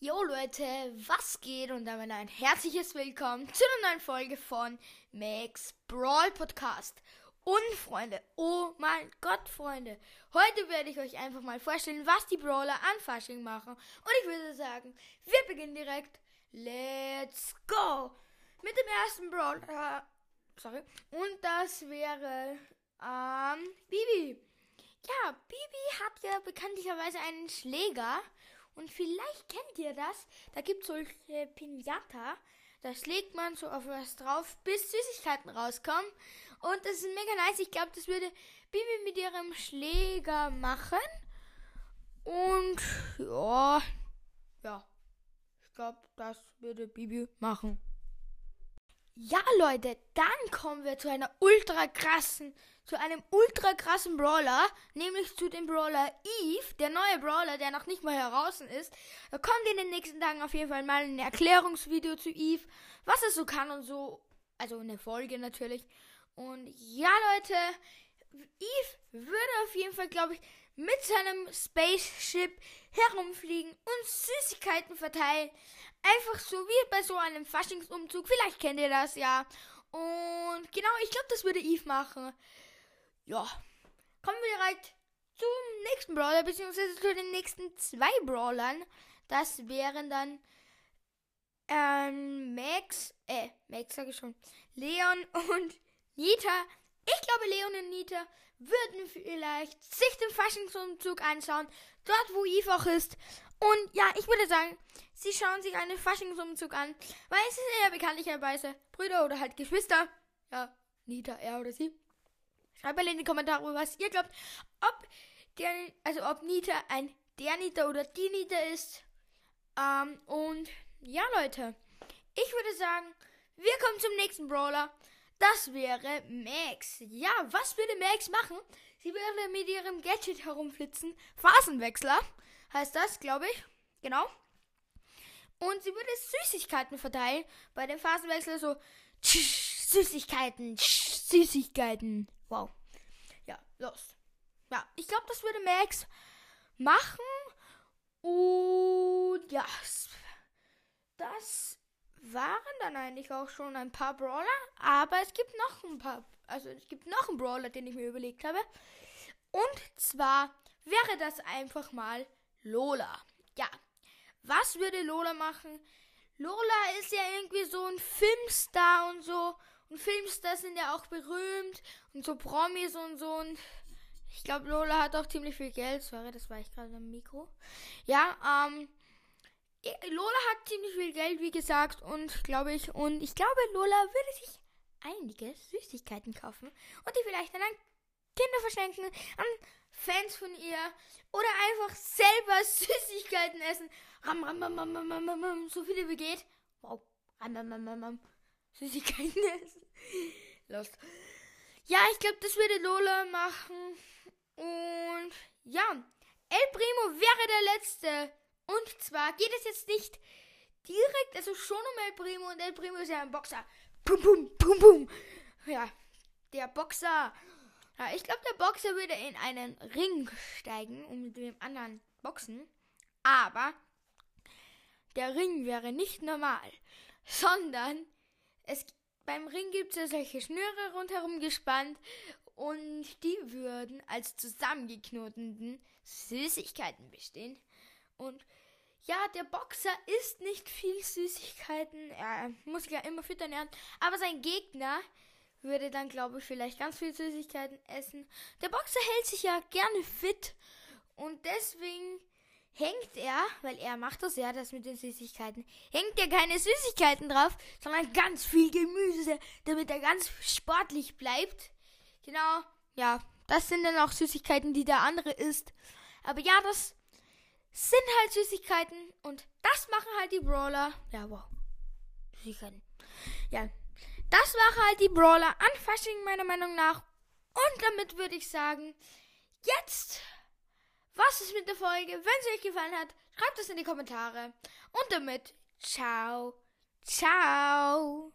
Jo Leute, was geht und damit ein herzliches Willkommen zu einer neuen Folge von Max Brawl Podcast. Und Freunde, oh mein Gott, Freunde, heute werde ich euch einfach mal vorstellen, was die Brawler an Fasching machen. Und ich würde sagen, wir beginnen direkt. Let's go! Mit dem ersten Brawler. Sorry. Und das wäre ähm, Bibi. Ja, Bibi hat ja bekanntlicherweise einen Schläger. Und vielleicht kennt ihr das. Da gibt es solche Pinata. Da schlägt man so auf was drauf, bis Süßigkeiten rauskommen. Und das ist mega nice. Ich glaube, das würde Bibi mit ihrem Schläger machen. Und ja, ja. Ich glaube, das würde Bibi machen. Ja, Leute, dann kommen wir zu einer ultra krassen, zu einem ultra krassen Brawler, nämlich zu dem Brawler Eve, der neue Brawler, der noch nicht mal heraus ist. Da kommt in den nächsten Tagen auf jeden Fall mal ein Erklärungsvideo zu Eve, was er so kann und so. Also eine Folge natürlich. Und ja, Leute, Eve würde auf jeden Fall, glaube ich, mit seinem Spaceship herumfliegen und Süßigkeiten verteilen. Einfach so wie bei so einem Faschingsumzug. Vielleicht kennt ihr das ja. Und genau, ich glaube, das würde Eve machen. Ja. Kommen wir direkt zum nächsten Brawler, beziehungsweise zu den nächsten zwei Brawlern. Das wären dann ähm, Max, äh, Max sage ich schon, Leon und Nita. Ich glaube, Leon und Nita würden vielleicht sich den Faschingsumzug anschauen, dort wo Eve auch ist. Und ja, ich würde sagen, sie schauen sich einen Faschingsumzug an, weil es ist ja bekanntlicherweise Brüder oder halt Geschwister. Ja, Nita, er oder sie. Schreibt mal in die Kommentare, was ihr glaubt, ob der, also ob Nita ein der Nita oder die Nita ist. Ähm, und ja, Leute, ich würde sagen, wir kommen zum nächsten Brawler. Das wäre Max. Ja, was würde Max machen? Sie würde mit ihrem Gadget herumflitzen. Phasenwechsler heißt das, glaube ich. Genau. Und sie würde Süßigkeiten verteilen. Bei dem Phasenwechsel so tsch, Süßigkeiten, tsch, Süßigkeiten. Wow. Ja, los. Ja, ich glaube, das würde Max machen. Und ja, das waren dann eigentlich auch schon ein paar Brawler, aber es gibt noch ein paar, also es gibt noch einen Brawler, den ich mir überlegt habe. Und zwar wäre das einfach mal Lola. Ja, was würde Lola machen? Lola ist ja irgendwie so ein Filmstar und so. Und Filmstars sind ja auch berühmt und so Promis und so. Und ich glaube, Lola hat auch ziemlich viel Geld. Sorry, das war ich gerade am Mikro. Ja, ähm, Lola hat ziemlich viel Geld, wie gesagt, und glaube ich, und ich glaube, Lola würde sich einige Süßigkeiten kaufen und die vielleicht dann an Kinder verschenken, an Fans von ihr oder einfach selber Süßigkeiten essen. Ram, ram, ram, ram, ram, ram, ram, so viele wie geht. Wow. Ram, ram, ram, ram, ram. Süßigkeiten essen. Lost. Ja, ich glaube, das würde Lola machen. Und ja, El Primo wäre der letzte und zwar geht es jetzt nicht direkt, also schon um El Primo und El Primo ist ja ein Boxer. Pum, pum, pum, pum. Ja, der Boxer. Ja, ich glaube, der Boxer würde in einen Ring steigen und mit dem anderen boxen. Aber der Ring wäre nicht normal, sondern es, beim Ring gibt es ja solche Schnüre rundherum gespannt und die würden als zusammengeknoteten Süßigkeiten bestehen. Und ja, der Boxer isst nicht viel Süßigkeiten. Er muss sich ja immer füttern ernähren. Aber sein Gegner würde dann, glaube ich, vielleicht ganz viel Süßigkeiten essen. Der Boxer hält sich ja gerne fit. Und deswegen hängt er, weil er macht das ja, das mit den Süßigkeiten, hängt er keine Süßigkeiten drauf, sondern ganz viel Gemüse, damit er ganz sportlich bleibt. Genau, ja, das sind dann auch Süßigkeiten, die der andere isst. Aber ja, das sind halt Süßigkeiten und das machen halt die Brawler. Ja, wow. Süßigkeiten. Ja, das machen halt die Brawler an Fasching meiner Meinung nach. Und damit würde ich sagen, jetzt, was ist mit der Folge? Wenn sie euch gefallen hat, schreibt es in die Kommentare. Und damit, ciao, ciao.